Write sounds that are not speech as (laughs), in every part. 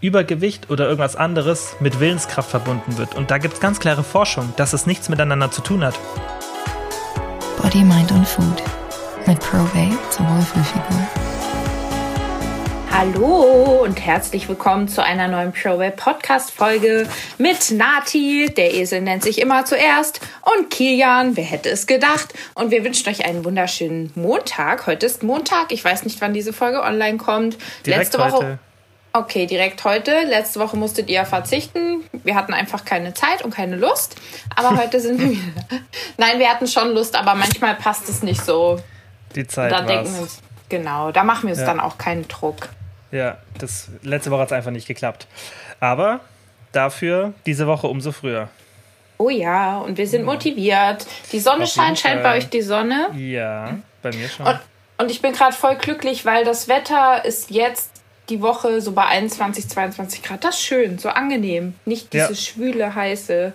Übergewicht oder irgendwas anderes mit Willenskraft verbunden wird. Und da gibt es ganz klare Forschung, dass es nichts miteinander zu tun hat. Body, Mind und Food mit Probate zur Wohlfühlfigur. Hallo und herzlich willkommen zu einer neuen ProWeb Podcast Folge mit Nati, der Esel nennt sich immer zuerst, und Kilian, wer hätte es gedacht? Und wir wünschen euch einen wunderschönen Montag. Heute ist Montag, ich weiß nicht, wann diese Folge online kommt. Direkt Letzte Woche. heute. Okay, direkt heute. Letzte Woche musstet ihr verzichten. Wir hatten einfach keine Zeit und keine Lust. Aber heute sind wir (laughs) wieder. Nein, wir hatten schon Lust, aber manchmal passt es nicht so. Die Zeit Da denken wir uns, genau, da machen wir uns Ja. dann auch keinen Druck. Ja, das letzte Woche hat es einfach nicht geklappt. Aber dafür diese Woche umso früher. Oh ja, und wir sind motiviert. Die Sonne scheint, scheint bei euch die Sonne. Ja, bei mir schon. Und, und ich bin gerade voll glücklich, weil das Wetter ist jetzt die Woche so bei 21, 22 Grad. Das ist schön, so angenehm. Nicht Ja. diese schwüle, heiße.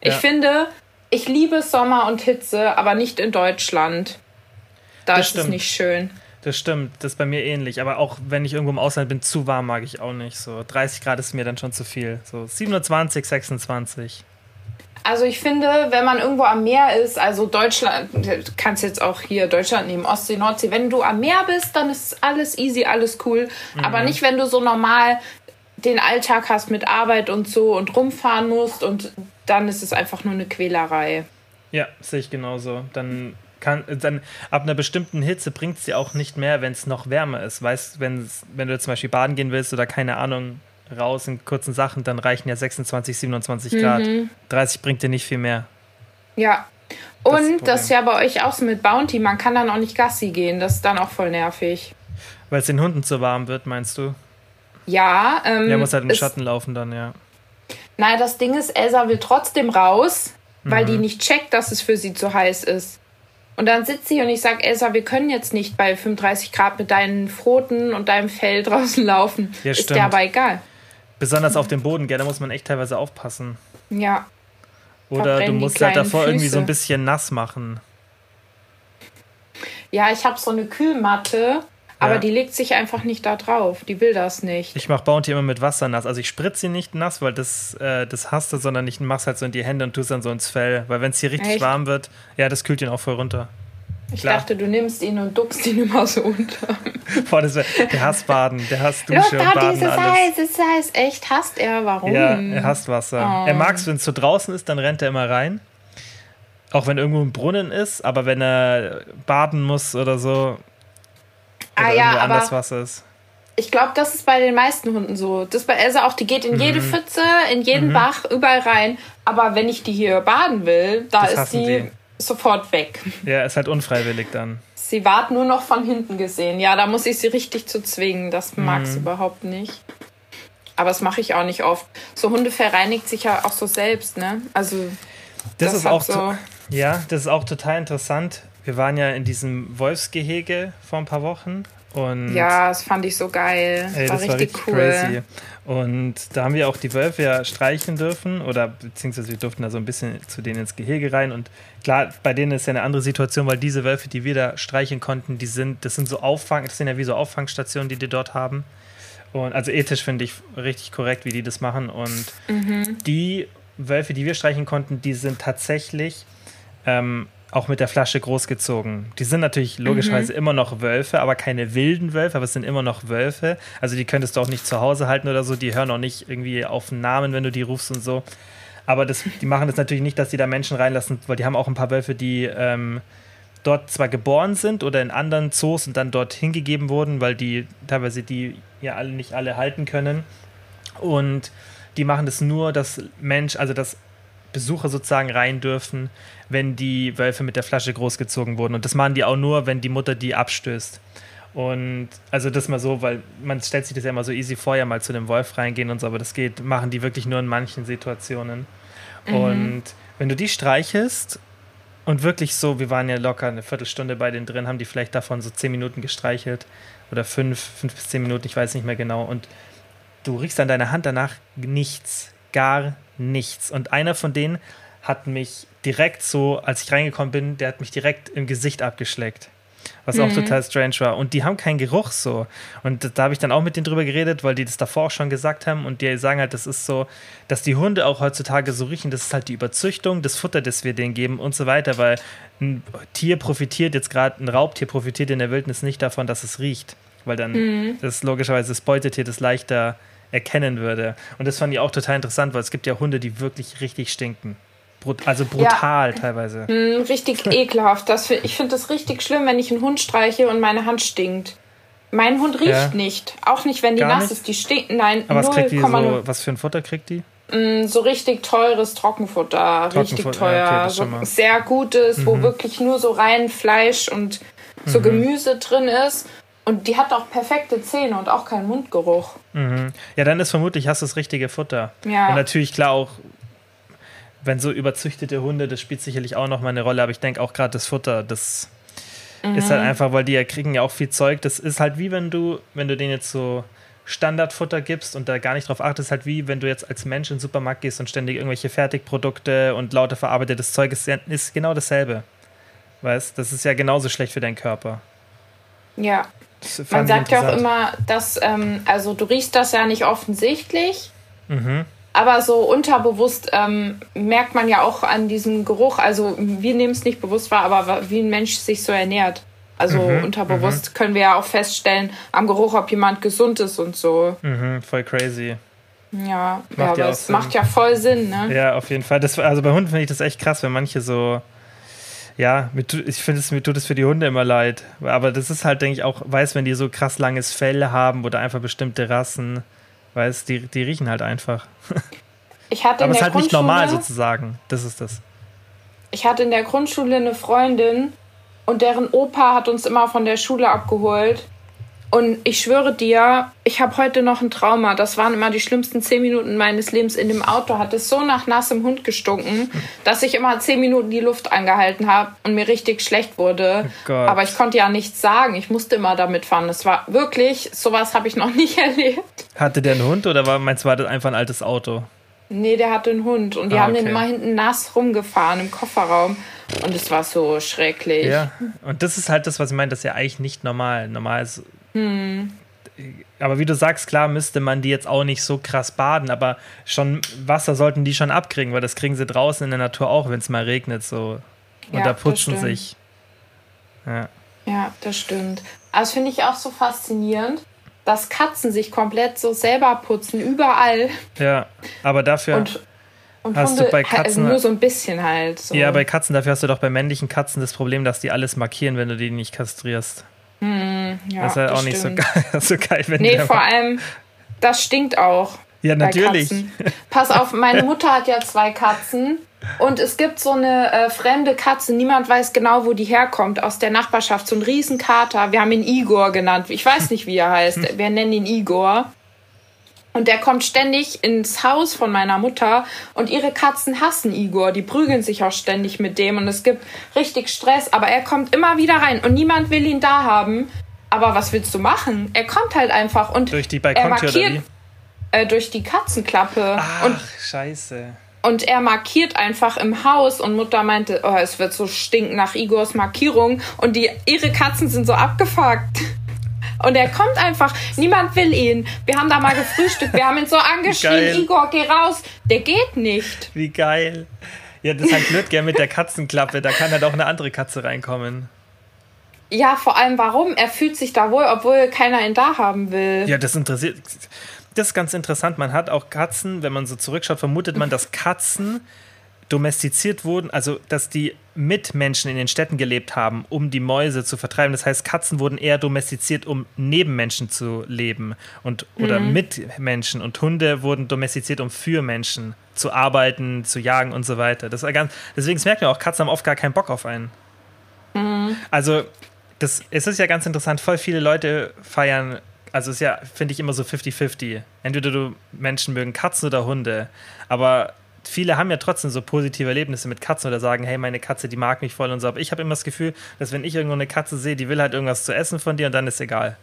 Ich Ja. finde, ich liebe Sommer und Hitze, aber nicht in Deutschland. Da Das ist es stimmt. nicht schön. Das stimmt, das ist bei mir ähnlich. Aber auch wenn ich irgendwo im Ausland bin, zu warm mag ich auch nicht. So 30 Grad ist mir dann schon zu viel. So 27, 26. Also ich finde, wenn man irgendwo am Meer ist, also Deutschland, du kannst jetzt auch hier Deutschland nehmen, Ostsee, Nordsee, wenn du am Meer bist, dann ist alles easy, alles cool. Aber nicht, wenn du so normal den Alltag hast mit Arbeit und so und rumfahren musst und dann ist es einfach nur eine Quälerei. Ja, sehe ich genauso. Dann kann dann ab einer bestimmten Hitze bringt es dir auch nicht mehr, wenn es noch wärmer ist. Weißt, wenn's, wenn du zum Beispiel baden gehen willst oder keine Ahnung raus in kurzen Sachen, dann reichen ja 26, 27 Grad. 30 bringt dir nicht viel mehr. Ja. Das ist das Und das ist ja bei euch auch so mit Bounty, man kann dann auch nicht Gassi gehen, das ist dann auch voll nervig. Weil es den Hunden zu warm wird, meinst du? Ja, ähm, Der muss halt im Schatten laufen dann, ja. Nein, das Ding ist, Elsa will trotzdem raus, weil Mhm. die nicht checkt, dass es für sie zu heiß ist. Und dann sitzt sie und ich sag, Elsa, wir können jetzt nicht bei 35 Grad mit deinen Pfoten und deinem Fell (laughs) draußen laufen. Ja, ist stimmt. dir aber egal. Besonders auf dem Boden, gell, da muss man echt teilweise aufpassen. Ja. Oder du Verbrennen musst halt davor irgendwie so ein Füße. bisschen nass machen. Ja, ich habe so eine Kühlmatte, aber Ja. die legt sich einfach nicht da drauf. Die will das nicht. Ich mache Bounty immer mit Wasser nass. Also ich spritze sie nicht nass, weil das, äh, das hasst du, sondern ich mach's halt so in die Hände und tue es dann so ins Fell. Weil wenn es hier richtig Echt? warm wird, ja, das kühlt ihn auch voll runter. Ich klar. dachte, du nimmst ihn und duckst ihn immer so unter. (laughs) Boah, das wär, der hasst Baden, der hasst Dusche und Tati, Baden es ist alles. heiß, es ist heiß. Echt, hasst er? Warum? Ja, er hasst Wasser. Oh. Er mag es, wenn es so draußen ist, dann rennt er immer rein. Auch wenn irgendwo ein Brunnen ist, aber wenn er baden muss oder so, oder Ah ja, anders Wasser ist. Ich glaube, das ist bei den meisten Hunden so. Das ist bei Elsa auch, die geht in Mhm. jede Pfütze, in jeden Bach, überall rein. Aber wenn ich die hier baden will, da Das ist die die. Sofort weg. Ja, ist halt unfreiwillig dann. Sie ward nur noch von hinten gesehen. Ja, da muss ich sie richtig zu zwingen. Das mag Mhm. sie überhaupt nicht. Aber das mache ich auch nicht oft. So Hunde verreinigt sich ja auch so selbst, ne? Also Das, Das ist auch so- ja, das ist auch total interessant. Wir waren ja in diesem Wolfsgehege vor ein paar Wochen und ja, das fand ich so geil. ey, war das war richtig richtig cool. crazy. Und da haben wir auch die Wölfe ja streicheln dürfen oder beziehungsweise wir durften da so ein bisschen zu denen ins Gehege rein und klar, bei denen ist ja eine andere Situation, weil diese Wölfe, die wir da streicheln konnten, die sind, das sind so Auffang, das sind ja wie so Auffangstationen, die die dort haben. Und also ethisch finde ich richtig korrekt, wie die das machen. Und die Wölfe, die wir streichen konnten, die sind tatsächlich ähm, auch mit der Flasche großgezogen. Die sind natürlich logischerweise immer noch Wölfe, aber keine wilden Wölfe, aber es sind immer noch Wölfe. Also die könntest du auch nicht zu Hause halten oder so. Die hören auch nicht irgendwie auf den Namen, wenn du die rufst und so. Aber das, die machen das natürlich nicht, dass die da Menschen reinlassen, weil die haben auch ein paar Wölfe, die ähm, dort zwar geboren sind oder in anderen Zoos und dann dort hingegeben wurden, weil die teilweise die ja alle nicht alle halten können. Und die machen das nur, dass Mensch, also dass Besucher sozusagen rein dürfen, wenn die Wölfe mit der Flasche großgezogen wurden. Und das machen die auch nur, wenn die Mutter die abstößt. Und also das mal so, weil man stellt sich das ja immer so easy vor, ja mal zu dem Wolf reingehen und so, aber das geht, machen die wirklich nur in manchen Situationen. Und wenn du die streichelst und wirklich so, wir waren ja locker eine Viertelstunde bei denen drin, haben die vielleicht davon so zehn Minuten gestreichelt oder fünf, fünf bis zehn Minuten, ich weiß nicht mehr genau. Und du riechst an deiner Hand danach nichts, gar nichts. Und einer von denen hat mich direkt so, als ich reingekommen bin, der hat mich direkt im Gesicht abgeschleckt. was auch total strange war. Und die haben keinen Geruch so. Und da habe ich dann auch mit denen drüber geredet, weil die das davor auch schon gesagt haben. Und die sagen halt, das ist so, dass die Hunde auch heutzutage so riechen, das ist halt die Überzüchtung, das Futter, das wir denen geben und so weiter, weil ein Tier profitiert jetzt gerade, ein Raubtier profitiert in der Wildnis nicht davon, dass es riecht. Weil dann Mhm. das logischerweise das Beutetier das leichter erkennen würde. Und das fand ich auch total interessant, weil es gibt ja Hunde, die wirklich richtig stinken. Brut also brutal teilweise. Mm, (laughs) richtig (laughs) ekelhaft. Das, ich finde das richtig schlimm, wenn ich einen Hund streiche und meine Hand stinkt. Mein Hund riecht Ja. nicht. Auch nicht, wenn die Gar nass nicht? ist. Die stinken. Nein, Aber was kriegt die 0,0. so, was für ein Futter kriegt die? Mm, so richtig teures Trockenfutter. Richtig Trockenfutter, teuer. ja, okay, so. Mhm. sehr gutes, wo wirklich nur so rein Fleisch und so Gemüse drin ist. Und die hat auch perfekte Zähne und auch keinen Mundgeruch. Ja, dann ist vermutlich hast du das richtige Futter. Ja. Und natürlich klar auch, wenn so überzüchtete Hunde, das spielt sicherlich auch noch mal eine Rolle, aber ich denke auch gerade das Futter, das ist Mhm. halt einfach, weil die ja kriegen ja auch viel Zeug. Das ist halt wie wenn du, wenn du denen jetzt so Standardfutter gibst und da gar nicht drauf achtest, halt wie wenn du jetzt als Mensch in den Supermarkt gehst und ständig irgendwelche Fertigprodukte und lauter verarbeitetes Zeug ist, ist genau dasselbe. Weißt, das ist ja genauso schlecht für deinen Körper. Ja. Man sagt ja auch immer, dass, ähm, also du riechst das ja nicht offensichtlich, Mhm. aber so unterbewusst ähm, merkt man ja auch an diesem Geruch, also wir nehmen es nicht bewusst wahr, aber wie ein Mensch sich so ernährt. Also Mhm, unterbewusst können wir ja auch feststellen am Geruch, ob jemand gesund ist und so. Mhm, voll crazy. Ja, ja ja aber es Sinn. macht ja voll Sinn, ne? Ja, auf jeden Fall. Das, also bei Hunden finde ich das echt krass, wenn manche so. Ja, mir tut, ich finde, es- mir tut es für die Hunde immer leid. Aber das ist halt, denke ich, auch, weiß, wenn die so krass langes Fell haben oder einfach bestimmte Rassen, weiß, die, die riechen halt einfach. (laughs) Ich hatte Aber es ist halt nicht normal sozusagen. Das ist das. Ich hatte in der Grundschule eine Freundin und deren Opa hat uns immer von der Schule abgeholt. Und ich schwöre dir, ich habe heute noch ein Trauma. Das waren immer die schlimmsten zehn Minuten meines Lebens. In dem Auto hat es so nach nassem Hund gestunken, dass ich immer zehn Minuten die Luft angehalten habe und mir richtig schlecht wurde. Oh. Aber ich konnte ja nichts sagen. Ich musste immer damit fahren. Es war wirklich, sowas habe ich noch nicht (laughs) erlebt. Hatte der einen Hund oder war, meinst du, war das einfach ein altes Auto? Nee, der hatte einen Hund und die Ah, haben den immer hinten nass rumgefahren im Kofferraum. Und es war so schrecklich. Ja. Und das ist halt das, was ich meine, das ist ja eigentlich nicht normal. Normal ist. Aber wie du sagst, klar müsste man die jetzt auch nicht so krass baden, aber schon Wasser sollten die schon abkriegen, weil das kriegen sie draußen in der Natur auch, wenn es mal regnet so. Und Ja, da putzen sich. Ja. Ja, das stimmt. Aber das finde ich auch so faszinierend, dass Katzen sich komplett so selber putzen, überall. ja, aber dafür. Und, und Hast du Hunde bei halt Katzen- nur so ein bisschen halt. So. ja, bei Katzen, dafür hast du doch bei männlichen Katzen das Problem, dass die alles markieren, wenn du die nicht kastrierst. Ja, das ist halt auch nicht so geil, (laughs) so geil, wenn Nee, vor allem, das stinkt auch. Ja, natürlich. Pass auf, meine (laughs) Mutter hat ja zwei Katzen und es gibt so eine äh, fremde Katze, niemand weiß genau, wo die herkommt, aus der Nachbarschaft, so ein Riesenkater. Wir haben ihn Igor genannt. Ich weiß nicht, wie er heißt. (laughs) Wir nennen ihn Igor. Und der kommt ständig ins Haus von meiner Mutter und ihre Katzen hassen Igor. Die prügeln sich auch ständig mit dem und es gibt richtig Stress. Aber er kommt immer wieder rein und niemand will ihn da haben. Aber was willst du machen? Er kommt halt einfach und Durch die er Balkontür oder wie? markiert äh, durch die Katzenklappe. Und, Ach, scheiße. und er markiert einfach im Haus und Mutter meinte, oh, es wird so stinken nach Igors Markierung und die, ihre Katzen sind so abgefuckt. Und er kommt einfach, niemand will ihn. Wir haben da mal gefrühstückt, wir haben ihn so angeschrien, Geil. Igor, geh raus. Der geht nicht. Wie geil. Ja, das ist halt blöd, gell, mit der Katzenklappe. Da kann halt auch eine andere Katze reinkommen. Ja, vor allem warum? Er fühlt sich da wohl, obwohl keiner ihn da haben will. Ja, das interessiert. Das ist ganz interessant. Man hat auch Katzen, wenn man so zurückschaut, vermutet man, dass Katzen domestiziert wurden, also dass die mit Menschen in den Städten gelebt haben, um die Mäuse zu vertreiben. Das heißt, Katzen wurden eher domestiziert, um neben Menschen zu leben und oder mit Menschen und Hunde wurden domestiziert, um für Menschen zu arbeiten, zu jagen und so weiter. Das ganz, deswegen merkt man auch, Katzen haben oft gar keinen Bock auf einen. Also das, es ist ja ganz interessant, voll viele Leute feiern, also es ist ja, finde ich, immer so 50-50. Entweder du Menschen mögen Katzen oder Hunde, aber viele haben ja trotzdem so positive Erlebnisse mit Katzen oder sagen, hey, meine Katze, die mag mich voll und so. Aber ich habe immer das Gefühl, dass wenn ich irgendwo eine Katze sehe, die will halt irgendwas zu essen von dir und dann ist egal.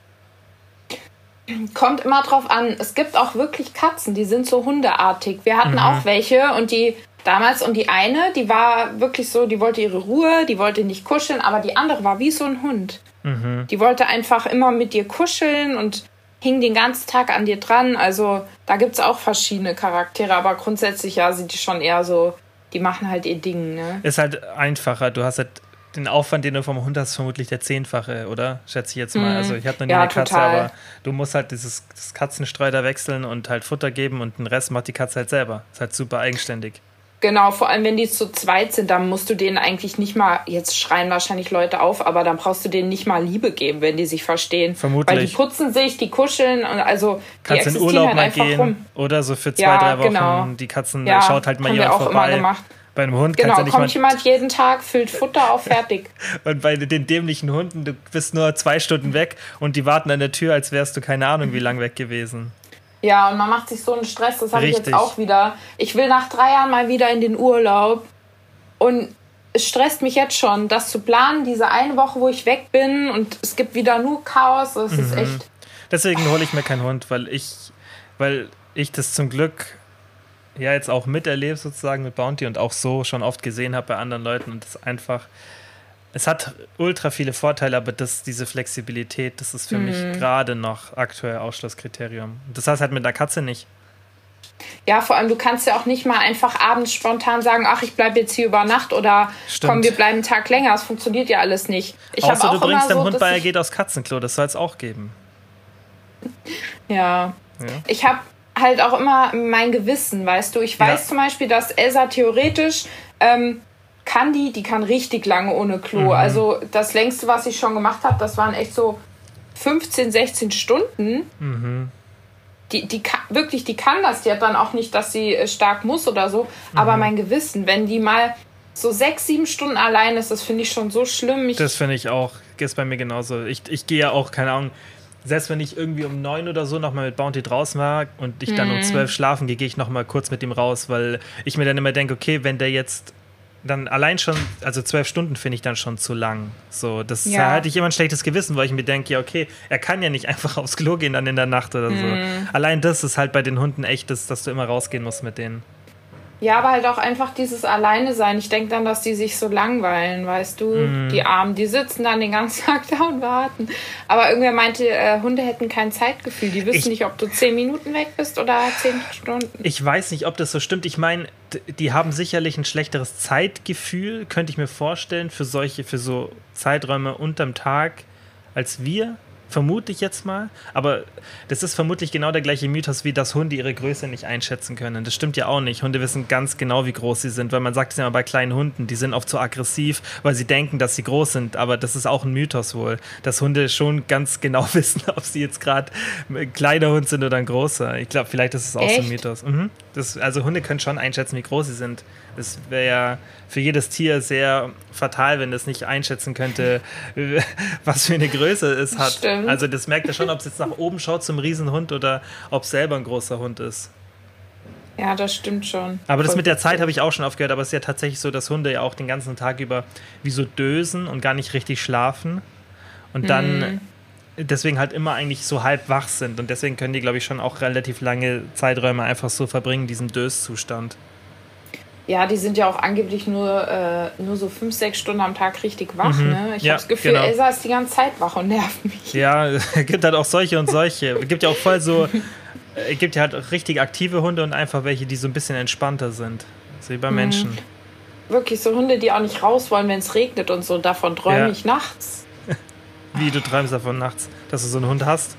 Kommt immer drauf an. Es gibt auch wirklich Katzen, die sind so hundeartig. Wir hatten auch welche und die damals. Und die eine, die war wirklich so, die wollte ihre Ruhe, die wollte nicht kuscheln, aber die andere war wie so ein Hund. Mhm. Die wollte einfach immer mit dir kuscheln und hing den ganzen Tag an dir dran. Also da gibt es auch verschiedene Charaktere, aber grundsätzlich ja sind die schon eher so, die machen halt ihr Ding. Ne? Ist halt einfacher. Du hast halt den Aufwand, den du vom Hund hast, vermutlich der zehnfache, oder? Schätze ich jetzt mal. Mhm. Also ich habe noch nie Ja, eine Katze, total. aber du musst halt dieses das Katzenstreu da wechseln und halt Futter geben und den Rest macht die Katze halt selber. Ist halt super eigenständig. Genau, vor allem wenn die zu zweit sind, dann musst du denen eigentlich nicht mal, jetzt schreien wahrscheinlich Leute auf, aber dann brauchst du denen nicht mal Liebe geben, wenn die sich verstehen. Vermutlich. Weil die putzen sich, die kuscheln und also Kannst in Urlaub halt mal gehen rum. oder so für zwei, Ja, drei Wochen. genau. Die Katzen Ja, schaut halt mal jemand vorbei. gemacht. Bei einem Hund Genau, du kommt jemand jeden Tag, füllt Futter auf, fertig. (laughs) Und bei den dämlichen Hunden, du bist nur zwei Stunden weg und die warten an der Tür, als wärst du keine Ahnung wie lang weg gewesen. Ja, und man macht sich so einen Stress, das habe ich jetzt auch wieder. Ich will nach drei Jahren mal wieder in den Urlaub und es stresst mich jetzt schon, das zu planen, diese eine Woche, wo ich weg bin und es gibt wieder nur Chaos, das Mhm. ist echt. Deswegen hole ich mir keinen Hund, weil ich, weil ich das zum Glück ja jetzt auch miterlebe sozusagen mit Bounty und auch so schon oft gesehen habe bei anderen Leuten und das einfach, es hat ultra viele Vorteile, aber das, diese Flexibilität, das ist für mich gerade noch aktuell Ausschlusskriterium. Das heißt halt mit einer Katze nicht. Ja, vor allem, du kannst ja auch nicht mal einfach abends spontan sagen, ach, ich bleibe jetzt hier über Nacht oder Stimmt. komm, wir bleiben einen Tag länger. Das funktioniert ja alles nicht. Ich Außer auch du bringst deinem so, Hund bei, er geht aufs Katzenklo, das soll es auch geben. Ja. Ja. Ich habe halt auch immer mein Gewissen, weißt du. Ich weiß Ja. zum Beispiel, dass Elsa theoretisch ähm, kann die, die kann richtig lange ohne Klo. Mhm. Also das längste, was ich schon gemacht habe, das waren echt so 15, 16 Stunden. Mhm. Die, die kann, wirklich, die kann das. Die hat dann auch nicht, dass sie äh, stark muss oder so. Mhm. Aber mein Gewissen, wenn die mal so sechs, sieben Stunden allein ist, das finde ich schon so schlimm. Ich, Das finde ich auch. Ist bei mir genauso. Ich, ich gehe ja auch, keine Ahnung, selbst wenn ich irgendwie um neun oder so nochmal mit Bounty draußen war und ich dann um zwölf schlafen gehe, gehe ich nochmal kurz mit ihm raus, weil ich mir dann immer denke, okay, wenn der jetzt dann allein schon, also zwölf Stunden finde ich dann schon zu lang. So, das Ja. da hatte ich immer ein schlechtes Gewissen, weil ich mir denke, ja, okay, er kann ja nicht (laughs) einfach aufs Klo gehen dann in der Nacht oder so. Allein das ist halt bei den Hunden echt, das, dass du immer rausgehen musst mit denen. Ja, aber halt auch einfach dieses Alleine sein. Ich denke dann, dass die sich so langweilen, weißt du? Mhm. Die Armen, die sitzen dann den ganzen (laughs) Tag da und warten. Aber irgendwer meinte, äh, Hunde hätten kein Zeitgefühl. Die wissen Ich- nicht, ob du zehn Minuten weg bist oder zehn Stunden. Ich weiß nicht, ob das so stimmt. Ich meine, die haben sicherlich ein schlechteres Zeitgefühl, könnte ich mir vorstellen, für solche, für so Zeiträume unterm Tag als wir. Vermute ich jetzt mal. Aber das ist vermutlich genau der gleiche Mythos, wie dass Hunde ihre Größe nicht einschätzen können. Das stimmt ja auch nicht. Hunde wissen ganz genau, wie groß sie sind, weil man sagt es ja immer bei kleinen Hunden, die sind oft so aggressiv, weil sie denken, dass sie groß sind. Aber das ist auch ein Mythos wohl, dass Hunde schon ganz genau (laughs) wissen, ob sie jetzt gerade ein kleiner Hund sind oder ein großer. Ich glaube, vielleicht ist es auch so ein Echt? Mythos. Mhm. Das, also Hunde können schon einschätzen, wie groß sie sind. Es wäre ja für jedes Tier sehr fatal, wenn es nicht einschätzen könnte, (laughs) was für eine Größe es hat. Stimmt. Also das merkt er schon, ob es jetzt nach oben schaut zum Riesenhund oder ob es selber ein großer Hund ist. Ja, das stimmt schon. Aber das mit der. Zeit habe ich auch schon aufgehört, aber es ist ja tatsächlich so, dass Hunde ja auch den ganzen Tag über wie so dösen und gar nicht richtig schlafen und dann deswegen halt immer eigentlich so halb wach sind und deswegen können die, glaube ich, schon auch relativ lange Zeiträume einfach so verbringen, diesen Döszustand. Ja, die sind ja auch angeblich nur, äh, nur so fünf, sechs Stunden am Tag richtig wach. Ne? Ich Ja, habe das Gefühl, genau. Elsa ist die ganze Zeit wach und nervt mich. Ja, (laughs) es gibt halt auch solche und solche. Es gibt ja auch voll so, es gibt ja halt auch richtig aktive Hunde und einfach welche, die so ein bisschen entspannter sind. So wie bei Mhm. Menschen. Wirklich so Hunde, die auch nicht raus wollen, wenn es regnet und so. Davon träume Ja. ich nachts. Wie du träumst davon nachts, dass du so einen Hund hast.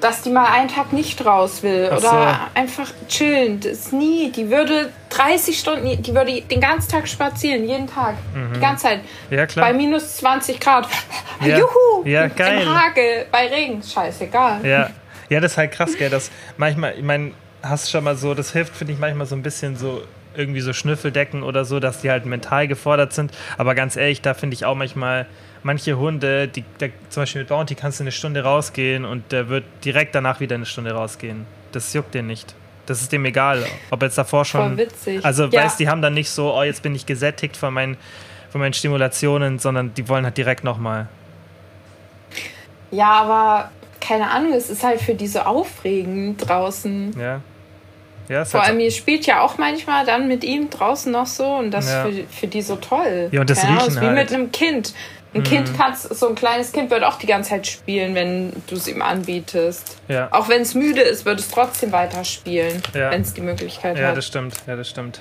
dass die mal einen Tag nicht raus will Ach oder so. einfach chillen. Das ist nie. Die würde 30 Stunden, die würde den ganzen Tag spazieren, jeden Tag. Die ganze Zeit. Ja, klar. Bei minus 20 Grad. Mhm. Ja. Juhu! Ja, geil. Im Hagel, bei Regen. Scheißegal. Ja. ja, das ist halt krass, gell? Das manchmal, ich meine, hast schon mal so, das hilft, finde ich, manchmal so ein bisschen so irgendwie so Schnüffeldecken oder so, dass die halt mental gefordert sind. Aber ganz ehrlich, da finde ich auch manchmal, manche Hunde, die, der, zum Beispiel mit Bounty kannst du eine Stunde rausgehen und der wird direkt danach wieder eine Stunde rausgehen. Das juckt den nicht. Das ist dem egal, ob jetzt davor schon. Voll witzig. Also, Ja. weißt die haben dann nicht so, oh, jetzt bin ich gesättigt von meinen, von meinen Stimulationen, sondern die wollen halt direkt nochmal. Ja, aber keine Ahnung, es ist halt für die so aufregend draußen. Ja. Ja, Vor halt allem, ihr spielt ja auch manchmal dann mit ihm draußen noch so und das Ja. ist für, für die so toll. Ja, und das Keine Ahnung, Riechen ist wie halt. mit einem Kind. Ein Kind kannst, so ein kleines Kind wird auch die ganze Zeit spielen, wenn du es ihm anbietest. Ja. Auch wenn es müde ist, wird es trotzdem weiter spielen, Ja. wenn es die Möglichkeit Ja, hat. das stimmt. Ja, das stimmt.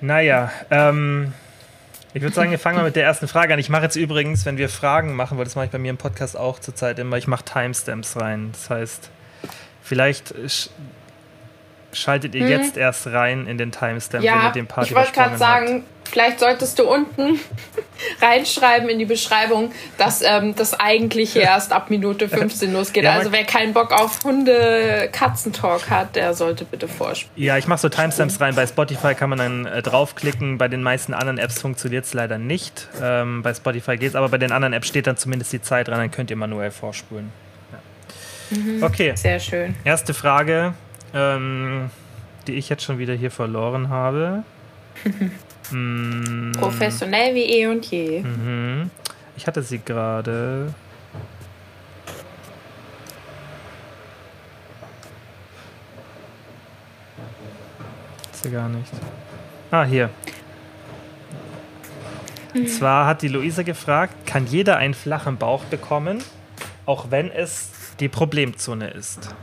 Naja, ähm, ich würde sagen, wir fangen mal mit der ersten Frage an. Ich mache jetzt übrigens, wenn wir Fragen machen, weil das mache ich bei mir im Podcast auch zurzeit immer, ich mache Timestamps rein. Das heißt, vielleicht schaltet ihr jetzt erst rein in den Timestamp, wenn ihr Mhm. Ja, den Part ich wollte gerade sagen, vielleicht solltest du unten (laughs) reinschreiben in die Beschreibung, dass ähm, das eigentliche (laughs) erst ab Minute 15 losgeht. (laughs) Ja, also wer keinen Bock auf Hunde-Katzentalk hat, der sollte bitte vorspielen. Ja, ich mache so Timestamps rein. Bei Spotify kann man dann äh, draufklicken. Bei den meisten anderen Apps funktioniert es leider nicht. Ähm, bei Spotify geht es, aber bei den anderen Apps steht dann zumindest die Zeit dran. Dann könnt ihr manuell vorspulen. Ja. Okay, Sehr schön. erste Frage, ähm, die ich jetzt schon wieder hier verloren habe. (laughs) mm, Professionell wie eh und je. mhm. Ich hatte sie gerade. Sie gar nicht. Ah, hier. Und zwar hat die Luisa gefragt, kann jeder einen flachen Bauch bekommen, auch wenn es die Problemzone ist?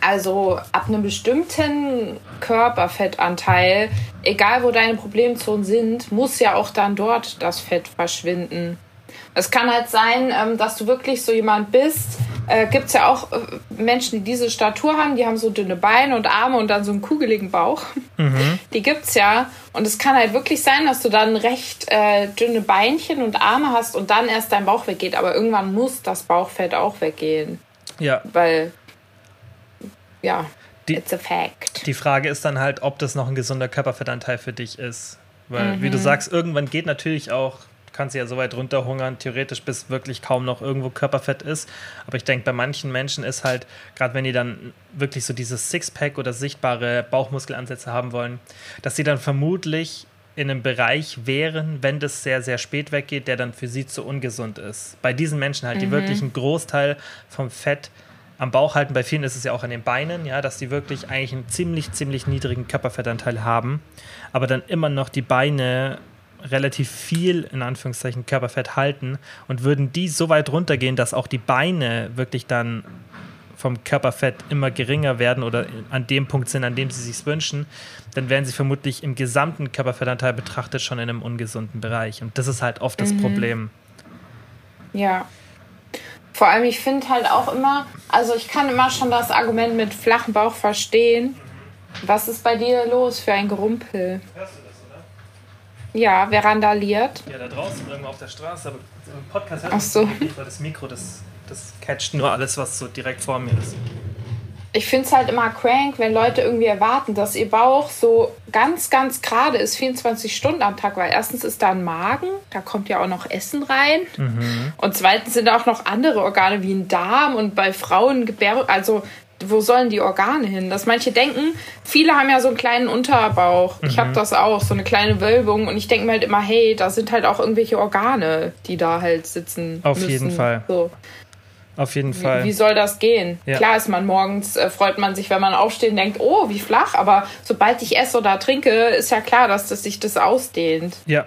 Also ab einem bestimmten Körperfettanteil, egal wo deine Problemzonen sind, muss ja auch dann dort das Fett verschwinden. Es kann halt sein, ähm, dass du wirklich so jemand bist. Äh, Gibt es ja auch äh, Menschen, die diese Statur haben, die haben so dünne Beine und Arme und dann so einen kugeligen Bauch. (laughs) Die gibt's ja. Und es kann halt wirklich sein, dass du dann recht äh, dünne Beinchen und Arme hast und dann erst dein Bauch weggeht. Aber irgendwann muss das Bauchfett auch weggehen. Ja, Weil, ja, Die- it's a fact. Die Frage ist dann halt, ob das noch ein gesunder Körperfettanteil für dich ist. Weil, wie du sagst, irgendwann geht natürlich auch, du kannst ja so weit runterhungern, theoretisch, bis wirklich kaum noch irgendwo Körperfett ist. Aber ich denke, bei manchen Menschen ist halt, gerade wenn die dann wirklich so dieses Sixpack oder sichtbare Bauchmuskelansätze haben wollen, dass sie dann vermutlich in einem Bereich wären, wenn das sehr, sehr spät weggeht, der dann für sie zu ungesund ist. Bei diesen Menschen halt, die wirklich einen Großteil vom Fett am Bauch halten. Bei vielen ist es ja auch an den Beinen, ja, dass die wirklich eigentlich einen ziemlich, ziemlich niedrigen Körperfettanteil haben, aber dann immer noch die Beine relativ viel, in Anführungszeichen, Körperfett halten und würden die so weit runtergehen, dass auch die Beine wirklich dann vom Körperfett immer geringer werden oder an dem Punkt sind, an dem sie sich wünschen, dann wären sie vermutlich im gesamten Körperfettanteil betrachtet schon in einem ungesunden Bereich. Und das ist halt oft das Problem. Ja. Vor allem, ich finde halt auch immer, also ich kann immer schon das Argument mit flachem Bauch verstehen. Was ist bei dir los für ein Gerumpel? Hörst du das, oder? Ja, wer randaliert? Ja, da draußen irgendwo auf der Straße, aber im Podcast hört Ach so. das Mikro, das, das catcht nur alles, was so direkt vor mir ist. Ich finde es halt immer crank, wenn Leute irgendwie erwarten, dass ihr Bauch so ganz, ganz gerade ist, 24 Stunden am Tag, weil erstens ist da ein Magen, da kommt ja auch noch Essen rein. Und zweitens sind da auch noch andere Organe wie ein Darm und bei Frauen Gebärmutter, also wo sollen die Organe hin? Dass manche denken, viele haben ja so einen kleinen Unterbauch. Ich habe das auch, so eine kleine Wölbung. Und ich denke mir halt immer, hey, da sind halt auch irgendwelche Organe, die da halt sitzen. Auf müssen. jeden Fall. So. Auf jeden Wie, Fall. wie soll das gehen? Ja. Klar ist man morgens, äh, freut man sich, wenn man aufsteht und denkt, oh, wie flach, aber sobald ich esse oder trinke, ist ja klar, dass das sich das ausdehnt. Ja.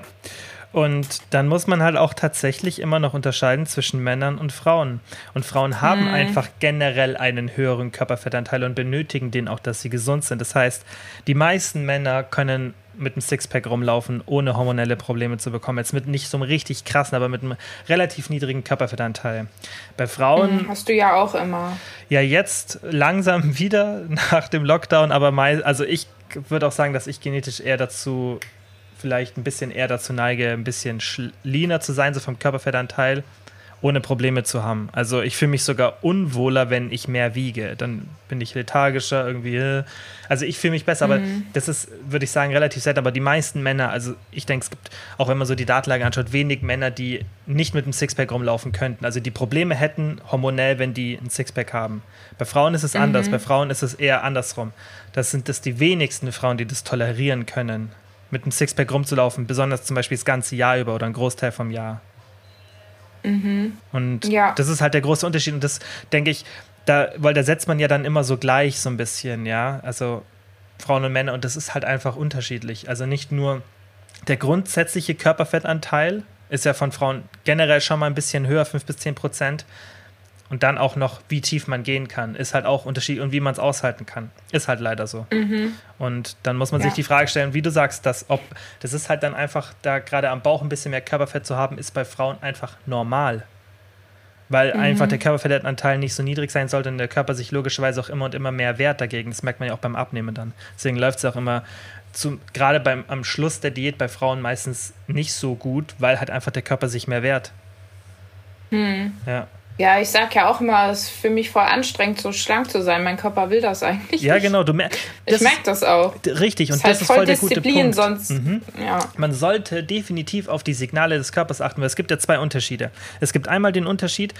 Und dann muss man halt auch tatsächlich immer noch unterscheiden zwischen Männern und Frauen. Und Frauen haben einfach generell einen höheren Körperfettanteil und benötigen den auch, dass sie gesund sind. Das heißt, die meisten Männer können mit einem Sixpack rumlaufen, ohne hormonelle Probleme zu bekommen. Jetzt mit nicht so einem richtig krassen, aber mit einem relativ niedrigen Körperfettanteil. Bei Frauen Hast du ja auch immer. ja jetzt langsam (laughs) wieder nach dem Lockdown, aber mei- also ich würde auch sagen, dass ich genetisch eher dazu vielleicht ein bisschen eher dazu neige, ein bisschen leaner zu sein, so vom Körperfettanteil, ohne Probleme zu haben. Also ich fühle mich sogar unwohler, wenn ich mehr wiege. Dann bin ich lethargischer irgendwie. äh. Also ich fühle mich besser, aber das ist, würde ich sagen, relativ selten. Aber die meisten Männer, also ich denke, es gibt, auch wenn man so die Datenlage anschaut, wenig Männer, die nicht mit einem Sixpack rumlaufen könnten. Also die Probleme hätten hormonell, wenn die ein Sixpack haben. Bei Frauen ist es anders. Bei Frauen ist es eher andersrum. Das sind das die wenigsten Frauen, die das tolerieren können, mit einem Sixpack rumzulaufen, besonders zum Beispiel das ganze Jahr über oder einen Großteil vom Jahr. Mhm. Und Ja. das ist halt der große Unterschied. Und das denke ich, da, weil da setzt man ja dann immer so gleich so ein bisschen, ja. Also Frauen und Männer und das ist halt einfach unterschiedlich. Also nicht nur der grundsätzliche Körperfettanteil ist ja von Frauen generell schon mal ein bisschen höher, 5 bis 10 Prozent. Und dann auch noch, wie tief man gehen kann, ist halt auch unterschiedlich und wie man es aushalten kann. Ist halt leider so. Und dann muss man sich Ja. die Frage stellen, wie du sagst, dass ob das ist halt dann einfach, da gerade am Bauch ein bisschen mehr Körperfett zu haben, ist bei Frauen einfach normal. Weil einfach der Körperfettanteil nicht so niedrig sein sollte und der Körper sich logischerweise auch immer und immer mehr wehrt dagegen. Das merkt man ja auch beim Abnehmen dann. Deswegen läuft es auch immer zum, gerade beim, am Schluss der Diät bei Frauen meistens nicht so gut, weil halt einfach der Körper sich mehr wehrt. Ja. Ja, ich sag ja auch immer, es ist für mich voll anstrengend, so schlank zu sein. Mein Körper will das eigentlich ja, nicht. genau. Du mer Ich merke das auch. Richtig, und ist halt das ist voll voll der gute Punkt. sonst. Mhm. Ja. Man sollte definitiv auf die Signale des Körpers achten, weil es gibt ja zwei Unterschiede. Es gibt einmal den Unterschied,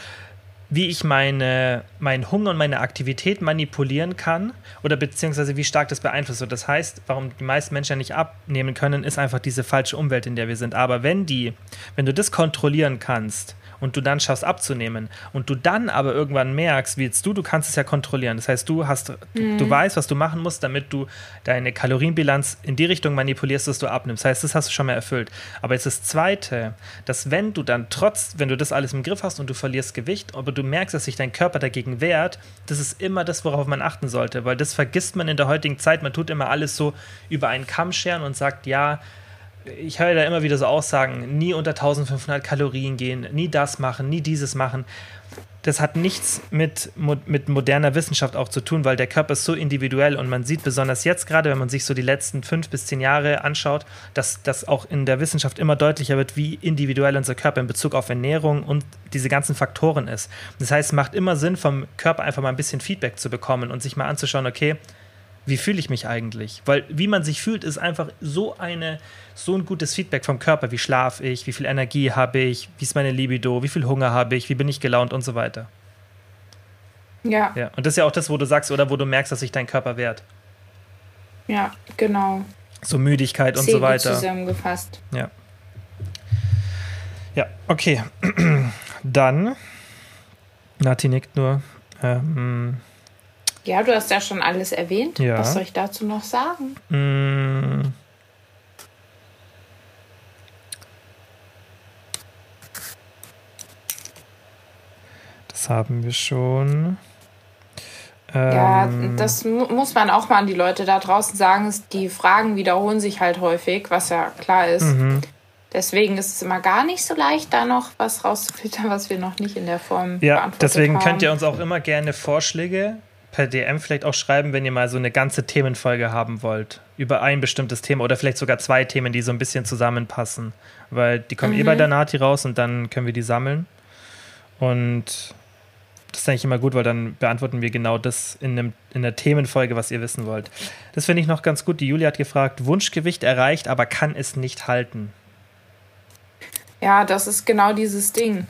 wie ich meine, meinen Hunger und meine Aktivität manipulieren kann oder beziehungsweise wie stark das beeinflusst wird. Das heißt, warum die meisten Menschen ja nicht abnehmen können, ist einfach diese falsche Umwelt, in der wir sind. Aber wenn die, wenn du das kontrollieren kannst und du dann schaffst abzunehmen und du dann aber irgendwann merkst, wie jetzt du, du kannst es ja kontrollieren. Das heißt, du hast, du, du weißt, was du machen musst, damit du deine Kalorienbilanz in die Richtung manipulierst, dass du abnimmst. Das heißt, das hast du schon mal erfüllt. Aber jetzt das Zweite, dass wenn du dann trotz, wenn du das alles im Griff hast und du verlierst Gewicht, aber du merkst, dass sich dein Körper dagegen wehrt, das ist immer das, worauf man achten sollte, weil das vergisst man in der heutigen Zeit. Man tut immer alles so über einen Kamm scheren und sagt, ja, ich höre da immer wieder so Aussagen, nie unter 1500 Kalorien gehen, nie das machen, nie dieses machen. Das hat nichts mit, mit moderner Wissenschaft auch zu tun, weil der Körper ist so individuell und man sieht besonders jetzt gerade, wenn man sich so die letzten fünf bis zehn Jahre anschaut, dass das auch in der Wissenschaft immer deutlicher wird, wie individuell unser Körper in Bezug auf Ernährung und diese ganzen Faktoren ist. Das heißt, es macht immer Sinn, vom Körper einfach mal ein bisschen Feedback zu bekommen und sich mal anzuschauen, okay, wie fühle ich mich eigentlich? Weil wie man sich fühlt, ist einfach so eine so ein gutes Feedback vom Körper. Wie schlafe ich? Wie viel Energie habe ich? Wie ist meine Libido? Wie viel Hunger habe ich? Wie bin ich gelaunt und so weiter. Ja, Ja, und das ist ja auch das, wo du sagst oder wo du merkst, dass sich dein Körper wehrt. ja, genau. So Müdigkeit und Sehr so weiter. zusammengefasst. Ja. Ja, okay. (clears throat) Dann, Nati nickt nur. Ähm, Ja, du hast ja schon alles erwähnt. Ja. Was soll ich dazu noch sagen? mh, das haben wir schon. Ja, Ähm, das mu muss man auch mal an die Leute da draußen sagen. Die Fragen wiederholen sich halt häufig, was ja klar ist. Mhm. Deswegen ist es immer gar nicht so leicht, da noch was rauszufiltern, was wir noch nicht in der Form Ja, beantwortet deswegen haben. könnt ihr uns auch immer gerne Vorschläge per DM vielleicht auch schreiben, wenn ihr mal so eine ganze Themenfolge haben wollt. Über ein bestimmtes Thema oder vielleicht sogar zwei Themen, die so ein bisschen zusammenpassen. Weil die kommen eh bei der Nati raus und dann können wir die sammeln. Und das ist eigentlich immer gut, weil dann beantworten wir genau das in, einem, in der Themenfolge, was ihr wissen wollt. Das finde ich noch ganz gut. Die Julia hat gefragt, Wunschgewicht erreicht, aber kann es nicht halten. Ja, das ist genau dieses Ding.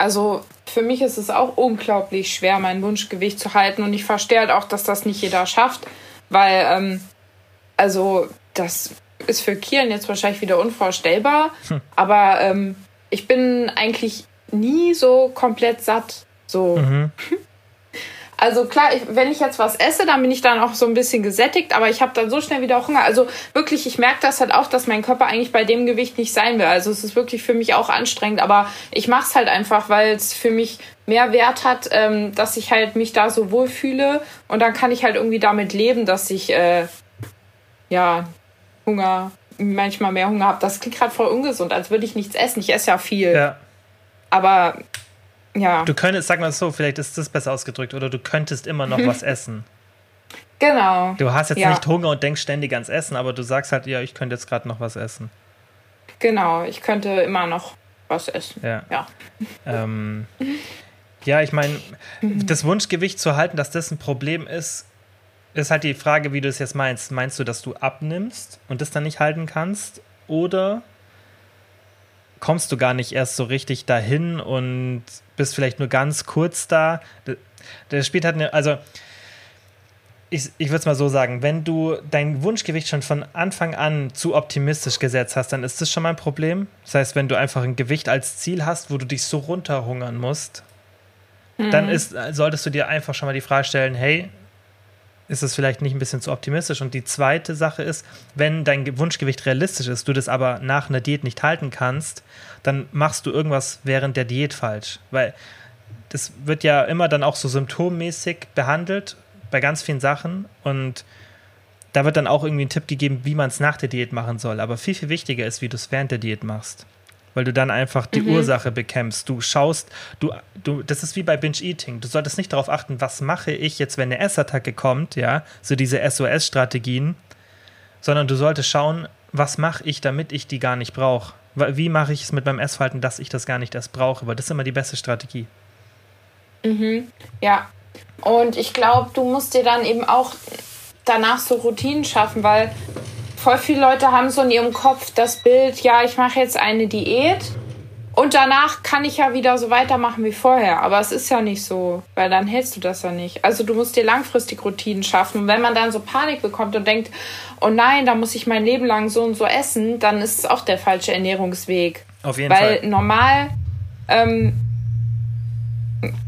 Also für mich ist es auch unglaublich schwer, mein Wunschgewicht zu halten. Und ich verstehe halt auch, dass das nicht jeder schafft. Weil, ähm, also das ist für Kieren jetzt wahrscheinlich wieder unvorstellbar. Aber ähm, ich bin eigentlich nie so komplett satt. So. Mhm. (laughs) Also klar, ich, wenn ich jetzt was esse, dann bin ich dann auch so ein bisschen gesättigt, aber ich habe dann so schnell wieder auch Hunger. Also wirklich, ich merke das halt auch, dass mein Körper eigentlich bei dem Gewicht nicht sein will. Also es ist wirklich für mich auch anstrengend, aber ich mache es halt einfach, weil es für mich mehr Wert hat, ähm, dass ich halt mich da so wohlfühle und dann kann ich halt irgendwie damit leben, dass ich äh, ja Hunger, manchmal mehr Hunger habe. Das klingt gerade voll ungesund, als würde ich nichts essen. Ich esse ja viel, Ja. aber ja, Du könntest, sag mal so, vielleicht ist das besser ausgedrückt, oder du könntest immer noch (laughs) was essen. genau. Du hast jetzt Ja. nicht Hunger und denkst ständig ans Essen, aber du sagst halt, ja, ich könnte jetzt gerade noch was essen. Genau, ich könnte immer noch was essen. Ja. Ja. Ähm, ja, ich meine, das Wunschgewicht zu halten, dass das ein Problem ist, ist halt die Frage, wie du es jetzt meinst. Meinst du, dass du abnimmst und das dann nicht halten kannst? Oder kommst du gar nicht erst so richtig dahin und bist vielleicht nur ganz kurz da? Das spielt halt eine, also ich, ich würde es mal so sagen, wenn du dein Wunschgewicht schon von Anfang an zu optimistisch gesetzt hast, dann ist das schon mal ein Problem. Das heißt, wenn du einfach ein Gewicht als Ziel hast, wo du dich so runterhungern musst, mhm. dann ist, solltest du dir einfach schon mal die Frage stellen, hey, ist es vielleicht nicht ein bisschen zu optimistisch? Und die zweite Sache ist, wenn dein Wunschgewicht realistisch ist, du das aber nach einer Diät nicht halten kannst, dann machst du irgendwas während der Diät falsch. Weil das wird ja immer dann auch so symptommäßig behandelt bei ganz vielen Sachen und da wird dann auch irgendwie ein Tipp gegeben, wie man es nach der Diät machen soll. Aber viel, viel wichtiger ist, wie du es während der Diät machst. Weil du dann einfach die mhm. Ursache bekämpfst. Du schaust, du, du, das ist wie bei Binge-Eating. Du solltest nicht darauf achten, was mache ich jetzt, wenn eine Essattacke kommt, ja, so diese SOS-Strategien, sondern du solltest schauen, was mache ich, damit ich die gar nicht brauche. Wie mache ich es mit meinem Essverhalten, dass ich das gar nicht erst brauche? Weil das ist immer die beste Strategie. Mhm. Ja, und ich glaube, du musst dir dann eben auch danach so Routinen schaffen, weil voll viele Leute haben so in ihrem Kopf das Bild, ja, ich mache jetzt eine Diät und danach kann ich ja wieder so weitermachen wie vorher. Aber es ist ja nicht so, weil dann hältst du das ja nicht. Also du musst dir langfristig Routinen schaffen. Und wenn man dann so Panik bekommt und denkt, oh nein, da muss ich mein Leben lang so und so essen, dann ist es auch der falsche Ernährungsweg. Auf jeden weil Fall. Weil normal ähm,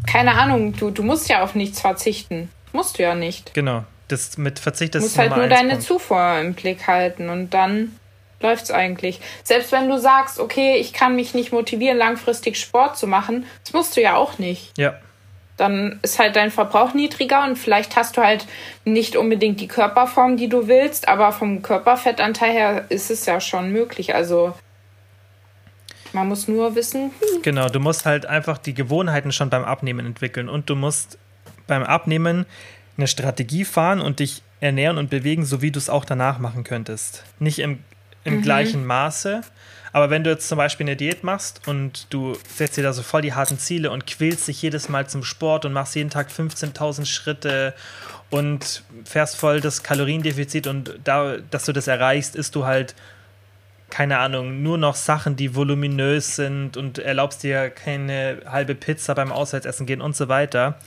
keine Ahnung, du, du musst ja auf nichts verzichten. Musst du ja nicht. Genau. Das mit Verzicht ist Du musst halt nur deine Punkt. Zufuhr im Blick halten und dann läuft es eigentlich. Selbst wenn du sagst, okay, ich kann mich nicht motivieren, langfristig Sport zu machen, das musst du ja auch nicht. Ja. Dann ist halt dein Verbrauch niedriger und vielleicht hast du halt nicht unbedingt die Körperform, die du willst, aber vom Körperfettanteil her ist es ja schon möglich. Also man muss nur wissen. Hm. Genau, du musst halt einfach die Gewohnheiten schon beim Abnehmen entwickeln und du musst beim Abnehmen eine Strategie fahren und dich ernähren und bewegen, so wie du es auch danach machen könntest. Nicht im, im mhm. gleichen Maße, aber wenn du jetzt zum Beispiel eine Diät machst und du setzt dir da so voll die harten Ziele und quälst dich jedes Mal zum Sport und machst jeden Tag 15.000 Schritte und fährst voll das Kaloriendefizit und da, dass du das erreichst, isst du halt keine Ahnung, nur noch Sachen, die voluminös sind und erlaubst dir keine halbe Pizza beim Auswärtsessen gehen und so weiter,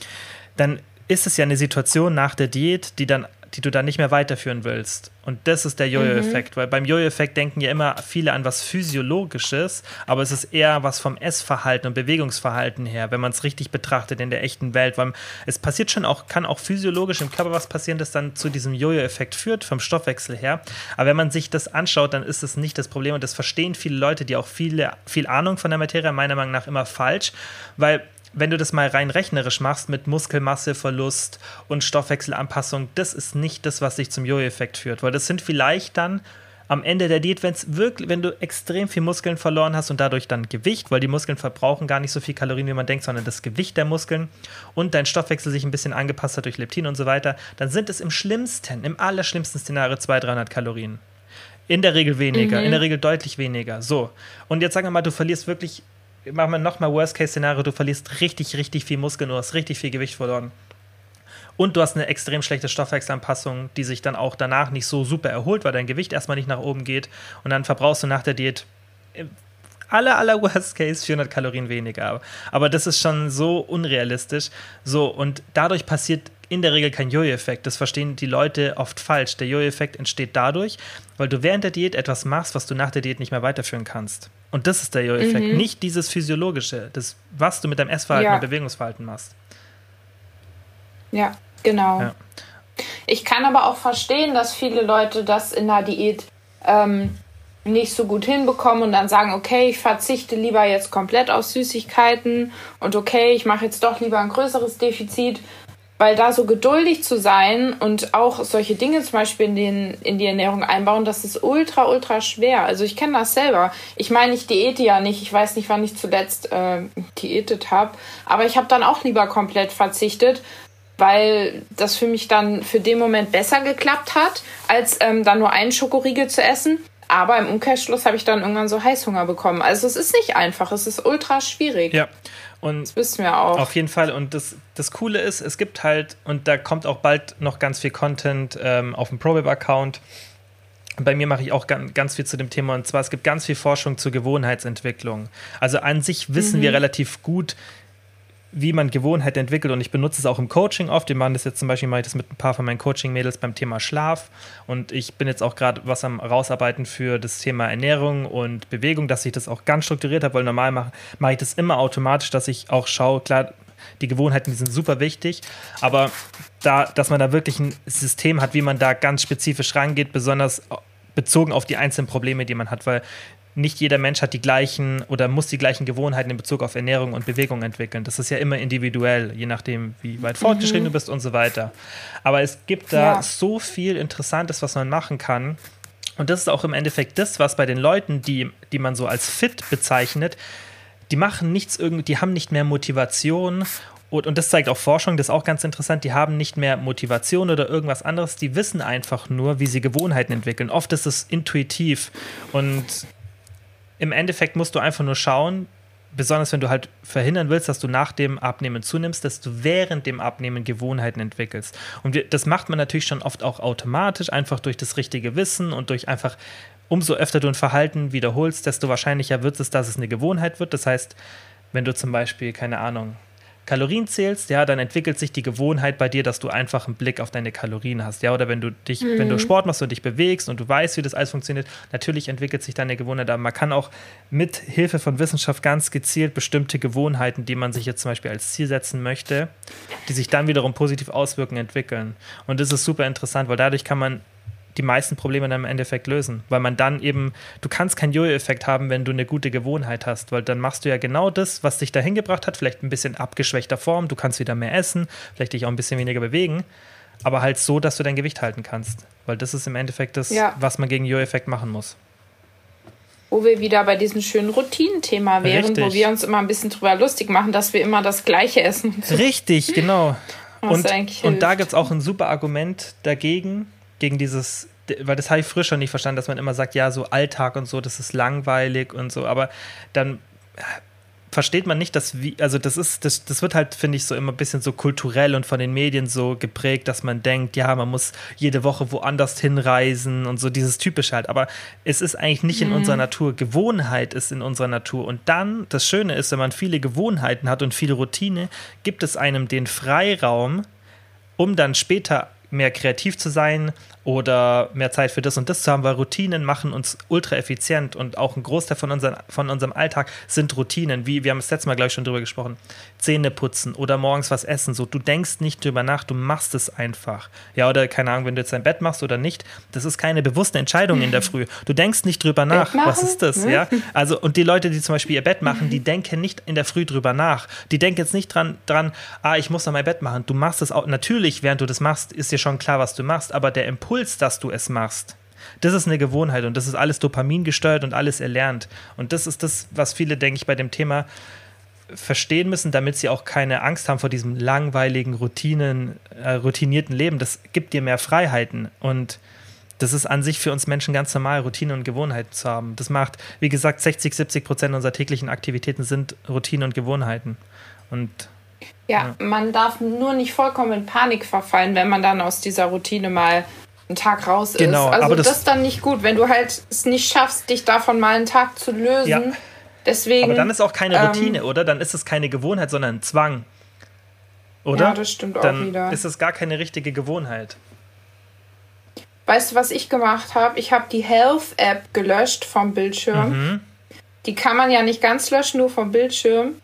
dann ist es ja eine Situation nach der Diät, die dann die du dann nicht mehr weiterführen willst. Und das ist der Jojo-Effekt, mhm. weil beim Jojo-Effekt denken ja immer viele an was Physiologisches, aber es ist eher was vom Essverhalten und Bewegungsverhalten her, wenn man es richtig betrachtet in der echten Welt, weil es passiert schon auch, kann auch physiologisch im Körper was passieren, das dann zu diesem Jojo-Effekt führt, vom Stoffwechsel her. Aber wenn man sich das anschaut, dann ist es nicht das Problem und das verstehen viele Leute, die auch viele, viel Ahnung von der Materie meiner Meinung nach immer falsch, weil wenn du das mal rein rechnerisch machst mit Muskelmasseverlust und Stoffwechselanpassung, das ist nicht das, was dich zum Jojo-Effekt führt, weil das sind vielleicht dann am Ende der Diät, wenn's wirklich, wenn du extrem viel Muskeln verloren hast und dadurch dann Gewicht, weil die Muskeln verbrauchen gar nicht so viel Kalorien, wie man denkt, sondern das Gewicht der Muskeln und dein Stoffwechsel sich ein bisschen angepasst hat durch Leptin und so weiter, dann sind es im schlimmsten, im allerschlimmsten Szenario 200, 300 Kalorien. In der Regel weniger, mhm. in der Regel deutlich weniger. So. Und jetzt sagen wir mal, du verlierst wirklich machen wir nochmal Worst-Case-Szenario, du verlierst richtig, richtig viel Muskeln, du hast richtig viel Gewicht verloren. Und du hast eine extrem schlechte Stoffwechselanpassung, die sich dann auch danach nicht so super erholt, weil dein Gewicht erstmal nicht nach oben geht. Und dann verbrauchst du nach der Diät äh, aller, aller Worst Case 400 Kalorien weniger. Aber das ist schon so unrealistisch. So, und dadurch passiert in der Regel kein Jojo-Effekt. Das verstehen die Leute oft falsch. Der Jojo-Effekt entsteht dadurch, weil du während der Diät etwas machst, was du nach der Diät nicht mehr weiterführen kannst. Und das ist der Jojo-Effekt, mhm. nicht dieses physiologische, das, was du mit deinem Essverhalten ja. und Bewegungsverhalten machst. Ja, genau. Ja. Ich kann aber auch verstehen, dass viele Leute das in der Diät ähm, nicht so gut hinbekommen und dann sagen, okay, ich verzichte lieber jetzt komplett auf Süßigkeiten und okay, ich mache jetzt doch lieber ein größeres Defizit weil da so geduldig zu sein und auch solche Dinge zum Beispiel in, den, in die Ernährung einbauen, das ist ultra, ultra schwer. Also ich kenne das selber. Ich meine, ich diete ja nicht. Ich weiß nicht, wann ich zuletzt äh, diätet habe. Aber ich habe dann auch lieber komplett verzichtet, weil das für mich dann für den Moment besser geklappt hat, als ähm, dann nur einen Schokoriegel zu essen. Aber im Umkehrschluss habe ich dann irgendwann so Heißhunger bekommen. Also es ist nicht einfach, es ist ultra schwierig. Ja. Und das wissen wir auch. Auf jeden Fall. Und das, das Coole ist, es gibt halt, und da kommt auch bald noch ganz viel Content ähm, auf dem ProWeb-Account. Bei mir mache ich auch ganz, viel zu dem Thema. Und zwar, es gibt ganz viel Forschung zur Gewohnheitsentwicklung. Also an sich wissen mhm. wir relativ gut, wie man Gewohnheiten entwickelt und ich benutze es auch im Coaching oft. Wir machen das jetzt zum Beispiel, mache ich das mit ein paar von meinen Coaching-Mädels beim Thema Schlaf und ich bin jetzt auch gerade was am rausarbeiten für das Thema Ernährung und Bewegung, dass ich das auch ganz strukturiert habe, weil normal mache, mache ich das immer automatisch, dass ich auch schaue, klar, die Gewohnheiten, die sind super wichtig, aber da, dass man da wirklich ein System hat, wie man da ganz spezifisch rangeht, besonders bezogen auf die einzelnen Probleme, die man hat, weil nicht jeder Mensch hat die gleichen oder muss die gleichen Gewohnheiten in Bezug auf Ernährung und Bewegung entwickeln. Das ist ja immer individuell, je nachdem, wie weit fortgeschritten mhm. du bist und so weiter. Aber es gibt da ja. so viel Interessantes, was man machen kann. Und das ist auch im Endeffekt das, was bei den Leuten, die, die man so als fit bezeichnet, die machen nichts irgendwie, die haben nicht mehr Motivation und, und, das zeigt auch Forschung, das ist auch ganz interessant, die haben nicht mehr Motivation oder irgendwas anderes, die wissen einfach nur, wie sie Gewohnheiten entwickeln. Oft ist es intuitiv und im Endeffekt musst du einfach nur schauen, besonders wenn du halt verhindern willst, dass du nach dem Abnehmen zunimmst, dass du während dem Abnehmen Gewohnheiten entwickelst. Und wir, das macht man natürlich schon oft auch automatisch, einfach durch das richtige Wissen und durch einfach, umso öfter du ein Verhalten wiederholst, desto wahrscheinlicher wird es, dass es eine Gewohnheit wird. Das heißt, wenn du zum Beispiel, keine Ahnung, Kalorien zählst, ja, dann entwickelt sich die Gewohnheit bei dir, dass du einfach einen Blick auf deine Kalorien hast, ja, oder wenn du dich, mhm. wenn du mhm. Sport machst und dich bewegst und du weißt, wie das alles funktioniert, natürlich entwickelt sich deine Gewohnheit, aber man kann auch mit Hilfe von Wissenschaft ganz gezielt bestimmte Gewohnheiten, die man sich jetzt zum Beispiel als Ziel setzen möchte, die sich dann wiederum positiv auswirken, entwickeln. Und das ist super interessant, weil dadurch kann man die meisten Probleme dann im Endeffekt lösen. Weil man dann eben, du kannst keinen Jojo-Effekt haben, wenn du eine gute Gewohnheit hast, weil dann machst du ja genau das, was dich dahin gebracht hat, vielleicht ein bisschen abgeschwächter Form, du kannst wieder mehr essen, vielleicht dich auch ein bisschen weniger bewegen, aber halt so, dass du dein Gewicht halten kannst. Weil das ist im Endeffekt das, ja. was man gegen Jojo-Effekt machen muss. Wo wir wieder bei diesem schönen Routinenthema wären, Richtig. wo wir uns immer ein bisschen drüber lustig machen, dass wir immer das Gleiche essen. Richtig, genau. und, und da gibt es auch ein super Argument dagegen, gegen dieses, weil das habe ich früher schon nicht verstanden, dass man immer sagt, ja, so Alltag und so, das ist langweilig und so, aber dann äh, versteht man nicht, dass wie, also das ist, das, das wird halt, finde ich, so immer ein bisschen so kulturell und von den Medien so geprägt, dass man denkt, ja, man muss jede Woche woanders hinreisen und so dieses typische halt. Aber es ist eigentlich nicht mhm. in unserer Natur. Gewohnheit ist in unserer Natur. Und dann, das Schöne ist, wenn man viele Gewohnheiten hat und viele Routine, gibt es einem den Freiraum, um dann später mehr kreativ zu sein oder mehr Zeit für das und das zu haben, weil Routinen machen uns ultra effizient und auch ein Großteil von, unseren, von unserem Alltag sind Routinen, wie wir haben das letzte Mal, glaube ich, schon drüber gesprochen. Zähne putzen oder morgens was essen. So, du denkst nicht drüber nach, du machst es einfach. Ja, oder keine Ahnung, wenn du jetzt dein Bett machst oder nicht, das ist keine bewusste Entscheidung in der (laughs) Früh. Du denkst nicht drüber nach, was ist das, ja? (laughs) Also, und die Leute, die zum Beispiel ihr Bett machen, die denken nicht in der Früh drüber nach. Die denken jetzt nicht dran, dran ah, ich muss noch mein Bett machen. Du machst es auch, natürlich, während du das machst, ist dir schon klar, was du machst, aber der Impuls, dass du es machst, das ist eine Gewohnheit und das ist alles Dopamin gesteuert und alles erlernt. Und das ist das, was viele, denke ich, bei dem Thema verstehen müssen, damit sie auch keine Angst haben vor diesem langweiligen, Routinen, äh, routinierten Leben. Das gibt dir mehr Freiheiten und das ist an sich für uns Menschen ganz normal, Routine und Gewohnheiten zu haben. Das macht, wie gesagt, 60, 70 Prozent unserer täglichen Aktivitäten sind Routine und Gewohnheiten. Und ja, ja, man darf nur nicht vollkommen in Panik verfallen, wenn man dann aus dieser Routine mal einen Tag raus genau, ist. Also aber das, das ist dann nicht gut, wenn du halt es nicht schaffst, dich davon mal einen Tag zu lösen. Ja. Deswegen, aber dann ist auch keine Routine, ähm, oder? Dann ist es keine Gewohnheit, sondern ein Zwang. Oder? Ja, das stimmt dann auch wieder. ist es gar keine richtige Gewohnheit. Weißt du, was ich gemacht habe? Ich habe die Health-App gelöscht vom Bildschirm. Mhm. Die kann man ja nicht ganz löschen, nur vom Bildschirm.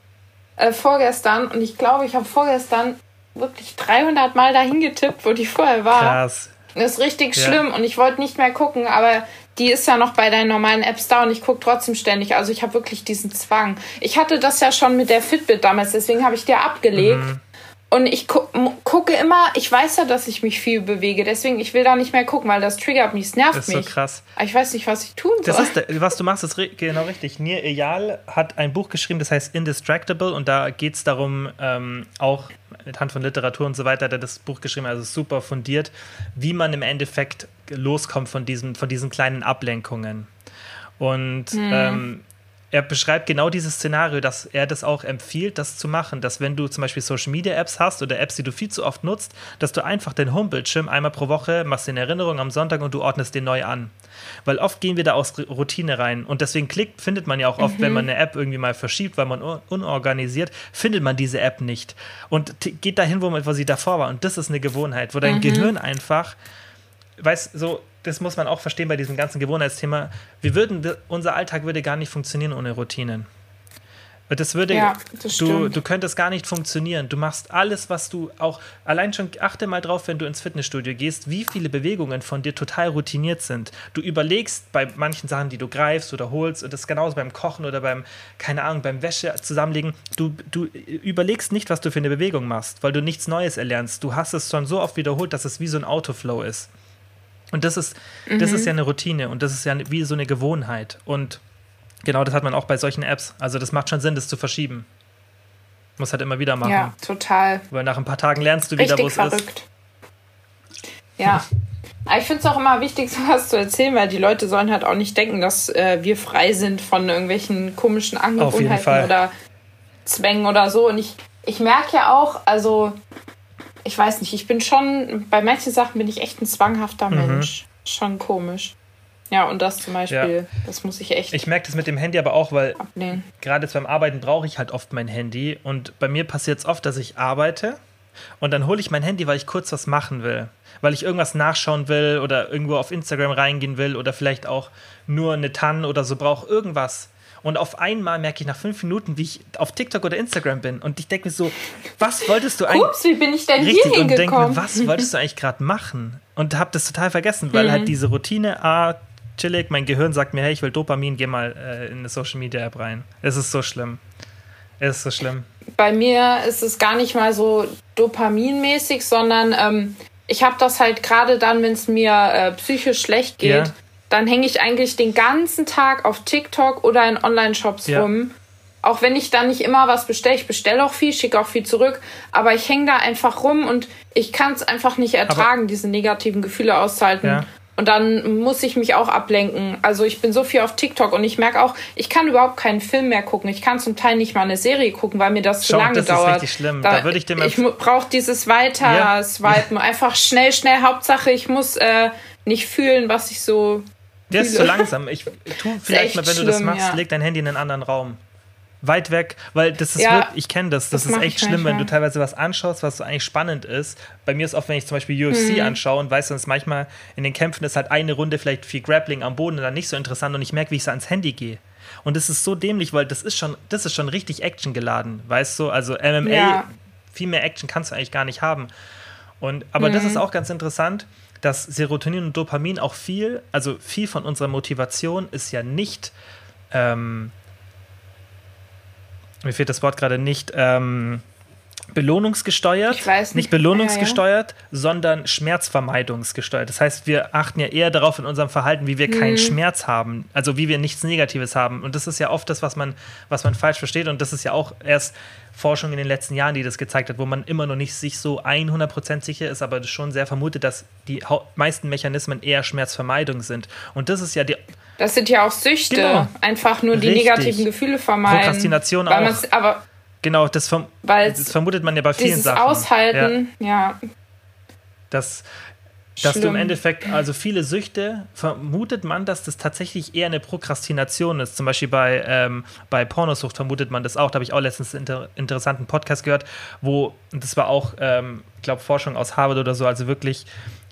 Äh, vorgestern, und ich glaube, ich habe vorgestern wirklich 300 Mal dahin getippt, wo die vorher war. Krass. Das ist richtig ja. schlimm und ich wollte nicht mehr gucken, aber die ist ja noch bei deinen normalen Apps da und ich gucke trotzdem ständig. Also ich habe wirklich diesen Zwang. Ich hatte das ja schon mit der Fitbit damals, deswegen habe ich dir abgelegt. Mhm. Und ich gu gucke immer, ich weiß ja, dass ich mich viel bewege, deswegen ich will da nicht mehr gucken, weil das triggert mich, es nervt mich. Das ist so krass. Aber ich weiß nicht, was ich tun soll. Das ist, was du machst, ist genau richtig. Nir Eyal hat ein Buch geschrieben, das heißt Indistractable und da geht es darum, ähm, auch mit Hand von Literatur und so weiter, hat er das Buch geschrieben, also super fundiert, wie man im Endeffekt loskommt von diesen, von diesen kleinen Ablenkungen. Und mhm. ähm, er beschreibt genau dieses Szenario, dass er das auch empfiehlt, das zu machen, dass wenn du zum Beispiel Social Media Apps hast oder Apps, die du viel zu oft nutzt, dass du einfach den Homebildschirm einmal pro Woche machst in Erinnerung am Sonntag und du ordnest den neu an. Weil oft gehen wir da aus Routine rein und deswegen klickt, findet man ja auch oft, mhm. wenn man eine App irgendwie mal verschiebt, weil man unorganisiert, findet man diese App nicht und geht dahin, wo, man, wo sie davor war. Und das ist eine Gewohnheit, wo dein mhm. Gehirn einfach, weiß so, das muss man auch verstehen bei diesem ganzen Gewohnheitsthema. Wir würden, unser Alltag würde gar nicht funktionieren ohne Routinen. Das würde, ja, das du, du könntest gar nicht funktionieren. Du machst alles, was du auch, allein schon achte mal drauf, wenn du ins Fitnessstudio gehst, wie viele Bewegungen von dir total routiniert sind. Du überlegst bei manchen Sachen, die du greifst oder holst, und das ist genauso beim Kochen oder beim, keine Ahnung, beim Wäsche zusammenlegen. Du, du überlegst nicht, was du für eine Bewegung machst, weil du nichts Neues erlernst. Du hast es schon so oft wiederholt, dass es wie so ein Autoflow ist. Und das ist, mhm. das ist mhm. ja eine Routine und das ist ja wie so eine Gewohnheit. Und genau das hat man auch bei solchen Apps. Also das macht schon Sinn, das zu verschieben. Muss halt immer wieder machen. Ja, total. Weil nach ein paar Tagen lernst du wieder, wo es ist. Ja. Aber ich finde es auch immer wichtig, (laughs) sowas zu erzählen, weil die Leute sollen halt auch nicht denken, dass äh, wir frei sind von irgendwelchen komischen Angewohnheiten oder Zwängen oder so. Und ich, ich merke ja auch, also ich weiß nicht, ich bin schon, bei manchen Sachen bin ich echt ein zwanghafter mhm. Mensch. Schon komisch. Ja, und das zum Beispiel, ja. das muss ich echt. Ich merke das mit dem Handy aber auch, weil gerade beim Arbeiten brauche ich halt oft mein Handy. Und bei mir passiert es oft, dass ich arbeite und dann hole ich mein Handy, weil ich kurz was machen will. Weil ich irgendwas nachschauen will oder irgendwo auf Instagram reingehen will oder vielleicht auch nur eine TAN oder so brauche. Irgendwas. Und auf einmal merke ich nach fünf Minuten, wie ich auf TikTok oder Instagram bin. Und ich denke mir so, was wolltest du eigentlich. Ups, wie bin ich denn richtig, hier hingekommen? Und denke mir, was wolltest du eigentlich gerade machen? Und habe das total vergessen, weil mhm. halt diese Routine, ah, chillig, mein Gehirn sagt mir, hey, ich will Dopamin, geh mal äh, in eine Social Media App rein. Es ist so schlimm. Es ist so schlimm. Bei mir ist es gar nicht mal so dopaminmäßig, sondern ähm, ich habe das halt gerade dann, wenn es mir äh, psychisch schlecht geht, ja dann hänge ich eigentlich den ganzen Tag auf TikTok oder in Online-Shops ja. rum. Auch wenn ich dann nicht immer was bestelle, ich bestelle auch viel, schicke auch viel zurück, aber ich hänge da einfach rum und ich kann es einfach nicht ertragen, aber diese negativen Gefühle auszuhalten. Ja. Und dann muss ich mich auch ablenken. Also ich bin so viel auf TikTok und ich merke auch, ich kann überhaupt keinen Film mehr gucken. Ich kann zum Teil nicht mal eine Serie gucken, weil mir das Schau, zu lange das dauert. Das ist richtig schlimm. Da, da würde ich mal Ich brauche dieses weiter ja. swipen. Einfach schnell, schnell. Hauptsache, ich muss äh, nicht fühlen, was ich so der ist zu langsam. Ich (laughs) tu vielleicht mal, wenn du das machst, ja. leg dein Handy in einen anderen Raum. Weit weg, weil das ist ja, wirklich, ich kenne das, das, das ist echt schlimm, wenn du teilweise was anschaust, was so eigentlich spannend ist. Bei mir ist oft, wenn ich zum Beispiel UFC mhm. anschaue und weiß, dass manchmal in den Kämpfen ist halt eine Runde vielleicht viel Grappling am Boden und dann nicht so interessant und ich merke, wie ich so ans Handy gehe. Und das ist so dämlich, weil das ist schon, das ist schon richtig Action geladen, weißt du? Also MMA, ja. viel mehr Action kannst du eigentlich gar nicht haben. Und, aber mhm. das ist auch ganz interessant dass Serotonin und Dopamin auch viel, also viel von unserer Motivation ist ja nicht, ähm, mir fehlt das Wort gerade nicht, ähm, belohnungsgesteuert, nicht. nicht belohnungsgesteuert, ja, ja. sondern schmerzvermeidungsgesteuert. Das heißt, wir achten ja eher darauf in unserem Verhalten, wie wir mhm. keinen Schmerz haben, also wie wir nichts Negatives haben. Und das ist ja oft das, was man, was man falsch versteht. Und das ist ja auch erst Forschung in den letzten Jahren, die das gezeigt hat, wo man immer noch nicht sich so 100% sicher ist, aber schon sehr vermutet, dass die meisten Mechanismen eher Schmerzvermeidung sind. Und das ist ja die. Das sind ja auch Süchte, genau. einfach nur die Richtig. negativen Gefühle vermeiden. Prokrastination auch. Aber Genau, das, verm das, vermutet man ja bei vielen Sachen. Aushalten, ja. ja. Das, dass du im Endeffekt, also viele Süchte, vermutet man, dass das tatsächlich eher eine Prokrastination ist. Zum Beispiel bei, ähm, bei Pornosucht vermutet man das auch. Da habe ich auch letztens einen inter interessanten Podcast gehört, wo, das war auch, ähm, ich glaube, Forschung aus Harvard oder so, also wirklich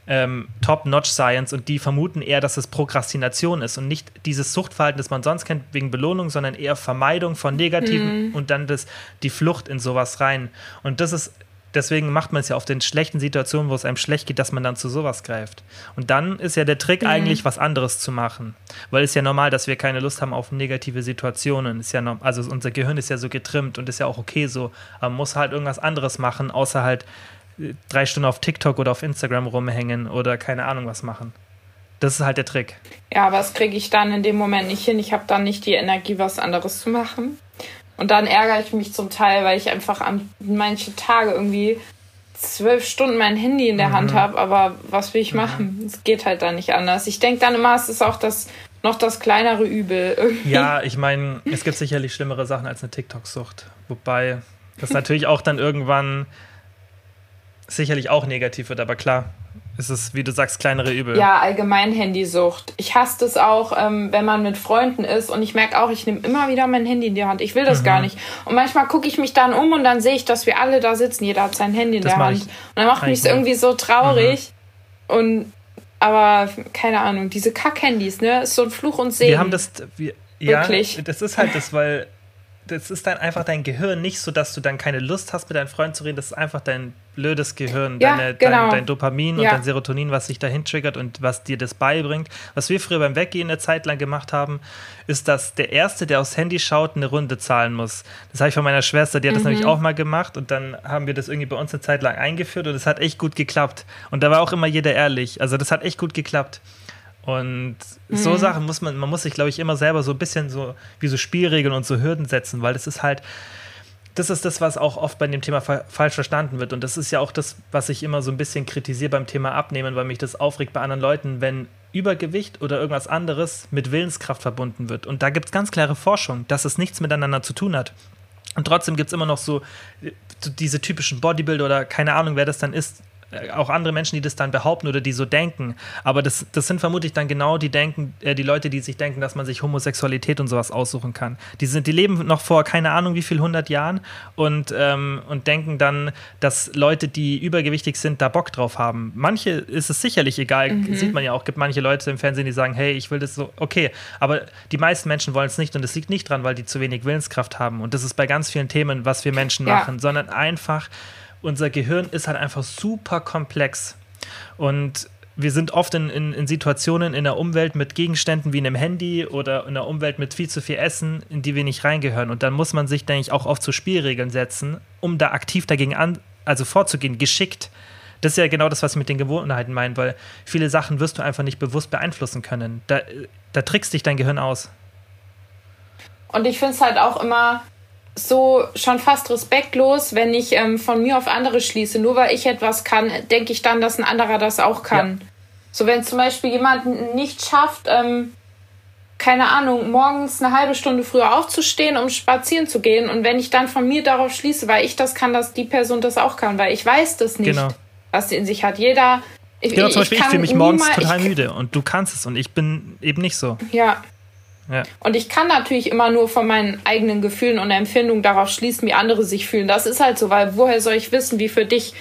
ähm, Top-Notch-Science und die vermuten eher, dass es Prokrastination ist und nicht dieses Suchtverhalten, das man sonst kennt, wegen Belohnung, sondern eher Vermeidung von Negativen mhm. und dann das, die Flucht in sowas rein. Und das ist deswegen macht man es ja auf den schlechten Situationen, wo es einem schlecht geht, dass man dann zu sowas greift. Und dann ist ja der Trick mhm. eigentlich, was anderes zu machen. Weil es ja normal, dass wir keine Lust haben auf negative Situationen. Ist ja also unser Gehirn ist ja so getrimmt und ist ja auch okay so. Aber man muss halt irgendwas anderes machen, außer halt drei Stunden auf TikTok oder auf Instagram rumhängen oder keine Ahnung was machen. Das ist halt der Trick. Ja, aber das kriege ich dann in dem Moment nicht hin. Ich habe dann nicht die Energie, was anderes zu machen. Und dann ärgere ich mich zum Teil, weil ich einfach an manche Tage irgendwie zwölf Stunden mein Handy in der mhm. Hand habe. Aber was will ich mhm. machen? Es geht halt dann nicht anders. Ich denke dann immer, es ist auch das noch das kleinere Übel. Irgendwie. (laughs) Ja, ich meine, es gibt sicherlich schlimmere Sachen als eine TikTok-Sucht. Wobei das natürlich auch dann irgendwann sicherlich auch negativ wird, aber klar, ist es, wie du sagst, kleinere Übel. Ja, allgemein Handysucht. Ich hasse das auch, ähm, wenn man mit Freunden ist und ich merke auch, ich nehme immer wieder mein Handy in die Hand. Ich will das mhm. gar nicht. Und manchmal gucke ich mich dann um und dann sehe ich, dass wir alle da sitzen. Jeder hat sein Handy in das der Hand. Und dann macht mich irgendwie so traurig. Mhm. Und aber keine Ahnung, diese Kack-Handys, ne, ist so ein Fluch und Segen. Wir haben das, wir, ja, Wirklich. das ist halt das, weil das ist dann einfach dein Gehirn nicht so, dass du dann keine Lust hast, mit deinen Freunden zu reden. Das ist einfach dein blödes Gehirn, ja, deine, genau. dein, dein, Dopamin ja. und dein Serotonin, was sich dahin triggert und was dir das beibringt. Was wir früher beim Weggehen eine Zeit lang gemacht haben, ist, dass der Erste, der aufs Handy schaut, eine Runde zahlen muss. Das habe ich von meiner Schwester, die hat mhm. das nämlich auch mal gemacht und dann haben wir das irgendwie bei uns eine Zeit lang eingeführt und es hat echt gut geklappt. Und da war auch immer jeder ehrlich. Also das hat echt gut geklappt. Und mhm. so Sachen muss man, man muss sich, glaube ich, immer selber so ein bisschen so wie so Spielregeln und so Hürden setzen, weil das ist halt, das ist das, was auch oft bei dem Thema fa falsch verstanden wird. Und das ist ja auch das, was ich immer so ein bisschen kritisiere beim Thema Abnehmen, weil mich das aufregt bei anderen Leuten, wenn Übergewicht oder irgendwas anderes mit Willenskraft verbunden wird. Und da gibt es ganz klare Forschung, dass es nichts miteinander zu tun hat. Und trotzdem gibt es immer noch so, so diese typischen Bodybuilder oder keine Ahnung, wer das dann ist, äh, auch andere Menschen, die das dann behaupten oder die so denken. Aber das, das sind vermutlich dann genau die denken, äh, die Leute, die sich denken, dass man sich Homosexualität und sowas aussuchen kann. Die sind, die leben noch vor keine Ahnung wie viel hundert Jahren und, ähm, und denken dann, dass Leute, die übergewichtig sind, da Bock drauf haben. Manche ist es sicherlich egal, mhm. sieht man ja auch, gibt manche Leute im Fernsehen, die sagen, hey, ich will das so, okay, aber die meisten Menschen wollen es nicht und es liegt nicht dran, weil die zu wenig Willenskraft haben. Und das ist bei ganz vielen Themen, was wir Menschen ja. machen, sondern einfach unser Gehirn ist halt einfach super komplex. Und wir sind oft in, in, in, Situationen in der Umwelt mit Gegenständen wie einem Handy oder in der Umwelt mit viel zu viel Essen, in die wir nicht reingehören. Und dann muss man sich, denke ich, auch oft zu Spielregeln setzen, um da aktiv dagegen an, also vorzugehen, geschickt. Das ist ja genau das, was ich mit den Gewohnheiten meine, weil viele Sachen wirst du einfach nicht bewusst beeinflussen können. Da, da trickst dich dein Gehirn aus. Und ich finde es halt auch immer so schon fast respektlos, wenn ich ähm, von mir auf andere schließe. Nur weil ich etwas kann, denke ich dann, dass ein anderer das auch kann. Ja. So, wenn zum Beispiel jemand nicht schafft, ähm, keine Ahnung, morgens eine halbe Stunde früher aufzustehen, um spazieren zu gehen. Und wenn ich dann von mir darauf schließe, weil ich das kann, dass die Person das auch kann, weil ich weiß das nicht, genau. was sie in sich hat. Jeder. Ich, genau, zum Beispiel, ich, ich fühle mich morgens total müde und du kannst es und ich bin eben nicht so. Ja. Ja. Und ich kann natürlich immer nur von meinen eigenen Gefühlen und Empfindungen darauf schließen, wie andere sich fühlen. Das ist halt so, weil woher soll ich wissen, wie für dich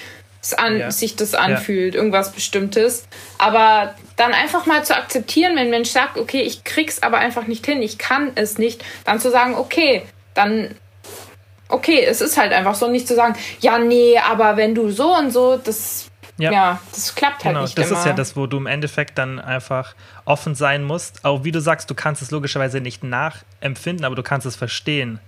an, ja. sich das anfühlt, ja. irgendwas Bestimmtes. Aber dann einfach mal zu akzeptieren, wenn ein Mensch sagt, okay, ich krieg's aber einfach nicht hin, ich kann es nicht, dann zu sagen, okay, dann okay, es ist halt einfach so, nicht zu sagen, ja, nee, aber wenn du so und so, das ja. ja, das klappt halt genau, nicht das immer. ist ja das, wo du im Endeffekt dann einfach offen sein musst. Auch wie du sagst, du kannst es logischerweise nicht nachempfinden, aber du kannst es verstehen.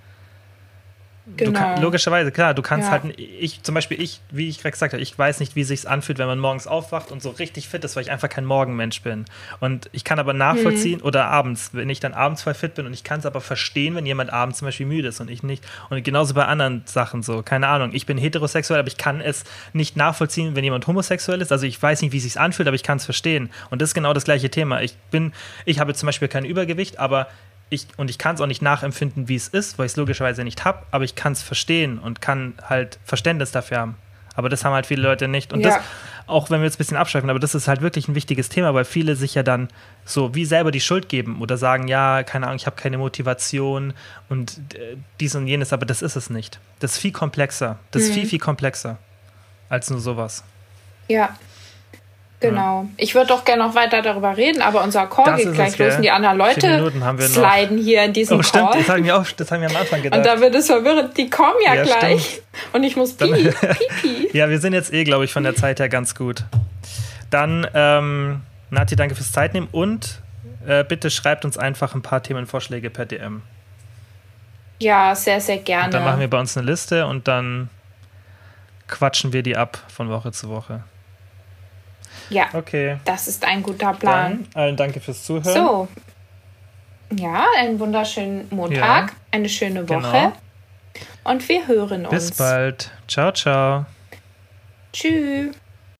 Genau. Kann, logischerweise, klar, du kannst ja. halt, ich zum Beispiel, ich, wie ich gerade gesagt habe, ich weiß nicht, wie es sich anfühlt, wenn man morgens aufwacht und so richtig fit ist, weil ich einfach kein Morgenmensch bin. Und ich kann aber nachvollziehen, mhm. oder abends, wenn ich dann abends voll fit bin und ich kann es aber verstehen, wenn jemand abends zum Beispiel müde ist und ich nicht. Und genauso bei anderen Sachen so, keine Ahnung, ich bin heterosexuell, aber ich kann es nicht nachvollziehen, wenn jemand homosexuell ist. Also ich weiß nicht, wie es sich anfühlt, aber ich kann es verstehen. Und das ist genau das gleiche Thema. Ich bin, ich habe zum Beispiel kein Übergewicht, aber ich, und ich kann es auch nicht nachempfinden, wie es ist, weil ich es logischerweise nicht habe, aber ich kann es verstehen und kann halt Verständnis dafür haben. Aber das haben halt viele Leute nicht. Und ja. das, auch wenn wir jetzt ein bisschen abschweifen, aber das ist halt wirklich ein wichtiges Thema, weil viele sich ja dann so wie selber die Schuld geben oder sagen, ja, keine Ahnung, ich habe keine Motivation und äh, dies und jenes, aber das ist es nicht. Das ist viel komplexer. Das mhm. ist viel, viel komplexer als nur sowas. Ja, Genau. Ich würde doch gerne noch weiter darüber reden, aber unser Call das geht gleich los und die anderen Leute sliden hier in diesem oh, stimmt. Call. Das haben, wir auch, das haben wir am Anfang gedacht. Und da wird es verwirrend. Die kommen ja, ja gleich. Stimmt. Und ich muss pipi. pipi. (laughs) ja, wir sind jetzt eh, glaube ich, von der Zeit her ganz gut. Dann, ähm, Nati, danke fürs Zeitnehmen und äh, bitte schreibt uns einfach ein paar Themenvorschläge per DM. Ja, sehr, sehr gerne. Und dann machen wir bei uns eine Liste und dann quatschen wir die ab von Woche zu Woche. Ja. Okay. Das ist ein guter Plan. Dann allen danke fürs Zuhören. So. Ja, einen wunderschönen Montag, ja. eine schöne Woche. Genau. Und wir hören uns. Bis bald. Ciao, ciao. Tschüss.